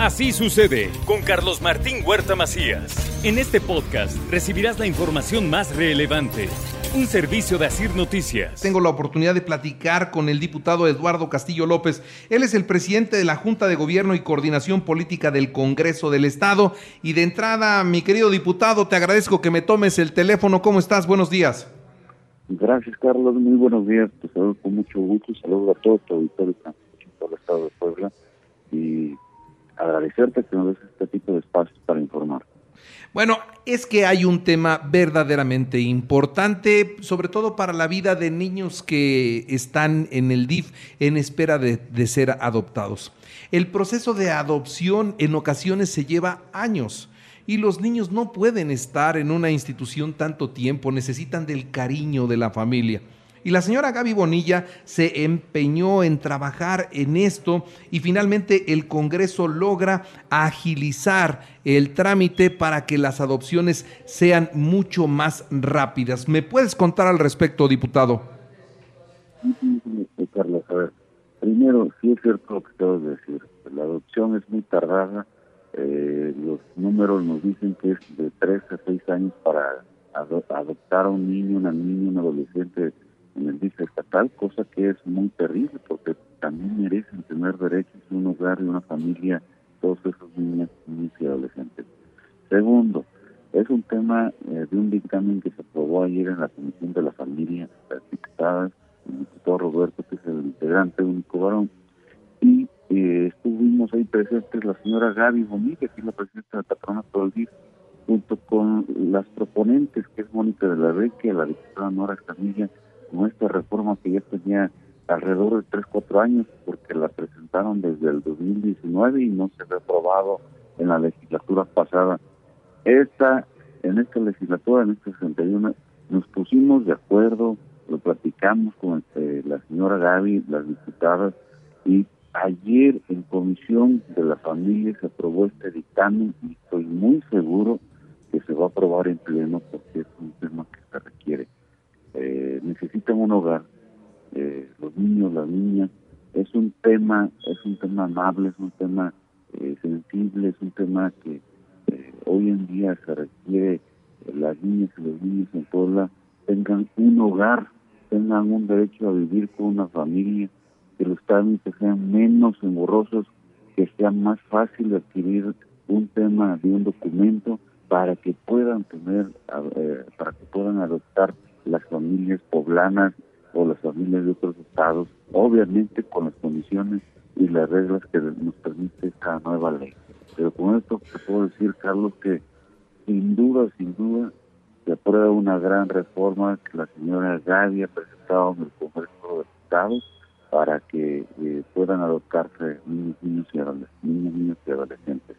Así sucede con Carlos Martín Huerta Macías. En este podcast recibirás la información más relevante. Un servicio de Asir Noticias. Tengo la oportunidad de platicar con el diputado Eduardo Castillo López. Él es el presidente de la Junta de Gobierno y Coordinación Política del Congreso del Estado. Y de entrada, mi querido diputado, te agradezco que me tomes el teléfono. ¿Cómo estás? Buenos días. Gracias, Carlos. Muy buenos días. Te saludo con mucho gusto. Saludo a todo tu auditorio en todo el Estado de Puebla. Y agradecerte que nos des este tipo de espacios para informar. Bueno, es que hay un tema verdaderamente importante, sobre todo para la vida de niños que están en el DIF en espera de, de, ser adoptados. El proceso de adopción en ocasiones se lleva años y los niños no pueden estar en una institución tanto tiempo, necesitan del cariño de la familia. Y la señora Gaby Bonilla se empeñó en trabajar en esto y finalmente el Congreso logra agilizar el trámite para que las adopciones sean mucho más rápidas. ¿Me puedes contar al respecto, diputado? Carlos, a ver, primero, sí es cierto lo que acabas de decir. La adopción es muy tardada. Eh, los números nos dicen que es de 3 a 6 años para adoptar a un niño, una niña, un adolescente estatal, cosa que es muy terrible porque también merecen tener derechos un hogar y una familia, todos esos niños, niños y adolescentes. Segundo, es un tema eh, de un dictamen que se aprobó ayer en la Comisión de la Familia, las diputadas, el diputado Roberto, que es el integrante único varón, y eh, estuvimos ahí presentes la señora Gaby Bonilla, que es la presidenta del patronato del DIF, junto con las proponentes, que es Mónica de la Reque, la diputada Nora Escamilla, con esta reforma que ya tenía alrededor de 3, 4 años, porque la presentaron desde el 2019 y no se había aprobado en la legislatura pasada. Esta, en esta legislatura, en este 61, nos pusimos de acuerdo, lo platicamos con este, la señora Gaby, las diputadas, y ayer en comisión de la familia se aprobó este dictamen y estoy muy seguro que se va a aprobar en pleno porque es un tema que se requiere eh, necesitan un hogar, eh, los niños, las niñas, es un tema, es un tema amable, es un tema eh, sensible, es un tema que eh, hoy en día se requiere las niñas y los niños en Puebla tengan un hogar, tengan un derecho a vivir con una familia, que los trámites sean menos engorrosos, que sea más fácil adquirir un tema de un documento para que puedan tener, para que puedan adoptar las familias poblanas o las familias de otros estados, obviamente con las condiciones y las reglas que nos permite esta nueva ley. Pero con esto te puedo decir, Carlos, que sin duda, sin duda, se aprueba una gran reforma que la señora Gaby ha presentado en el Congreso de Estados para que eh, puedan adoptarse niños, y niños, niños y adolescentes.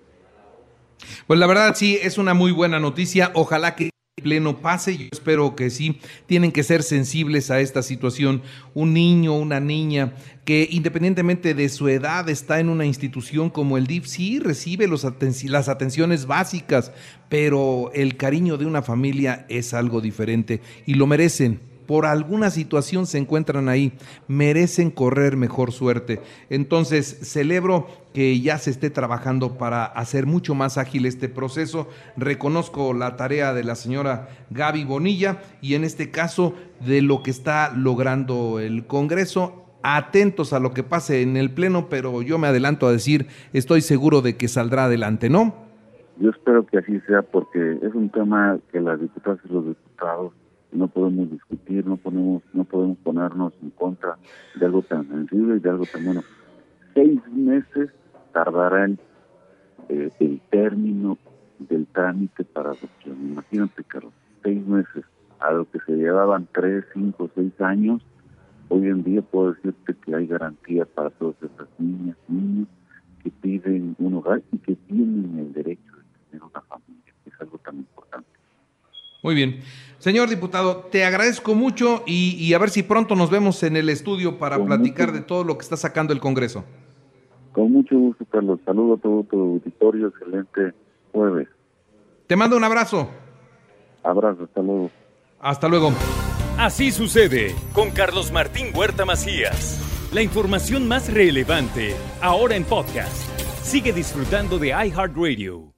Pues la verdad sí, es una muy buena noticia. Ojalá que pleno pase. Yo espero que sí. Tienen que ser sensibles a esta situación. Un niño, una niña que independientemente de su edad está en una institución como el DIF, sí recibe las atenciones básicas, pero el cariño de una familia es algo diferente y lo merecen por alguna situación se encuentran ahí, merecen correr mejor suerte. Entonces, celebro que ya se esté trabajando para hacer mucho más ágil este proceso. Reconozco la tarea de la señora Gaby Bonilla y en este caso de lo que está logrando el Congreso. Atentos a lo que pase en el Pleno, pero yo me adelanto a decir, estoy seguro de que saldrá adelante, ¿no? Yo espero que así sea porque es un tema que las diputadas y los diputados no podemos discutir, no podemos, no podemos ponernos en contra de algo tan sensible y de algo tan bueno. Seis meses tardarán eh, el término del trámite para adopción. Imagínate, Carlos, seis meses, a lo que se llevaban tres, cinco, seis años, hoy en día puedo decirte que hay garantía para todas esas niñas, niños que piden hogar y que tienen el derecho de tener una familia, que es algo tan importante. Muy bien. Señor diputado, te agradezco mucho y, a ver si pronto nos vemos en el estudio para platicar de todo lo que está sacando el Congreso. Con mucho gusto, Carlos. Saludo a todo tu auditorio. Excelente jueves. Te mando un abrazo. Abrazo, hasta luego. Hasta luego. Así sucede con Carlos Martín Huerta Macías. La información más relevante, ahora en podcast. Sigue disfrutando de iHeartRadio.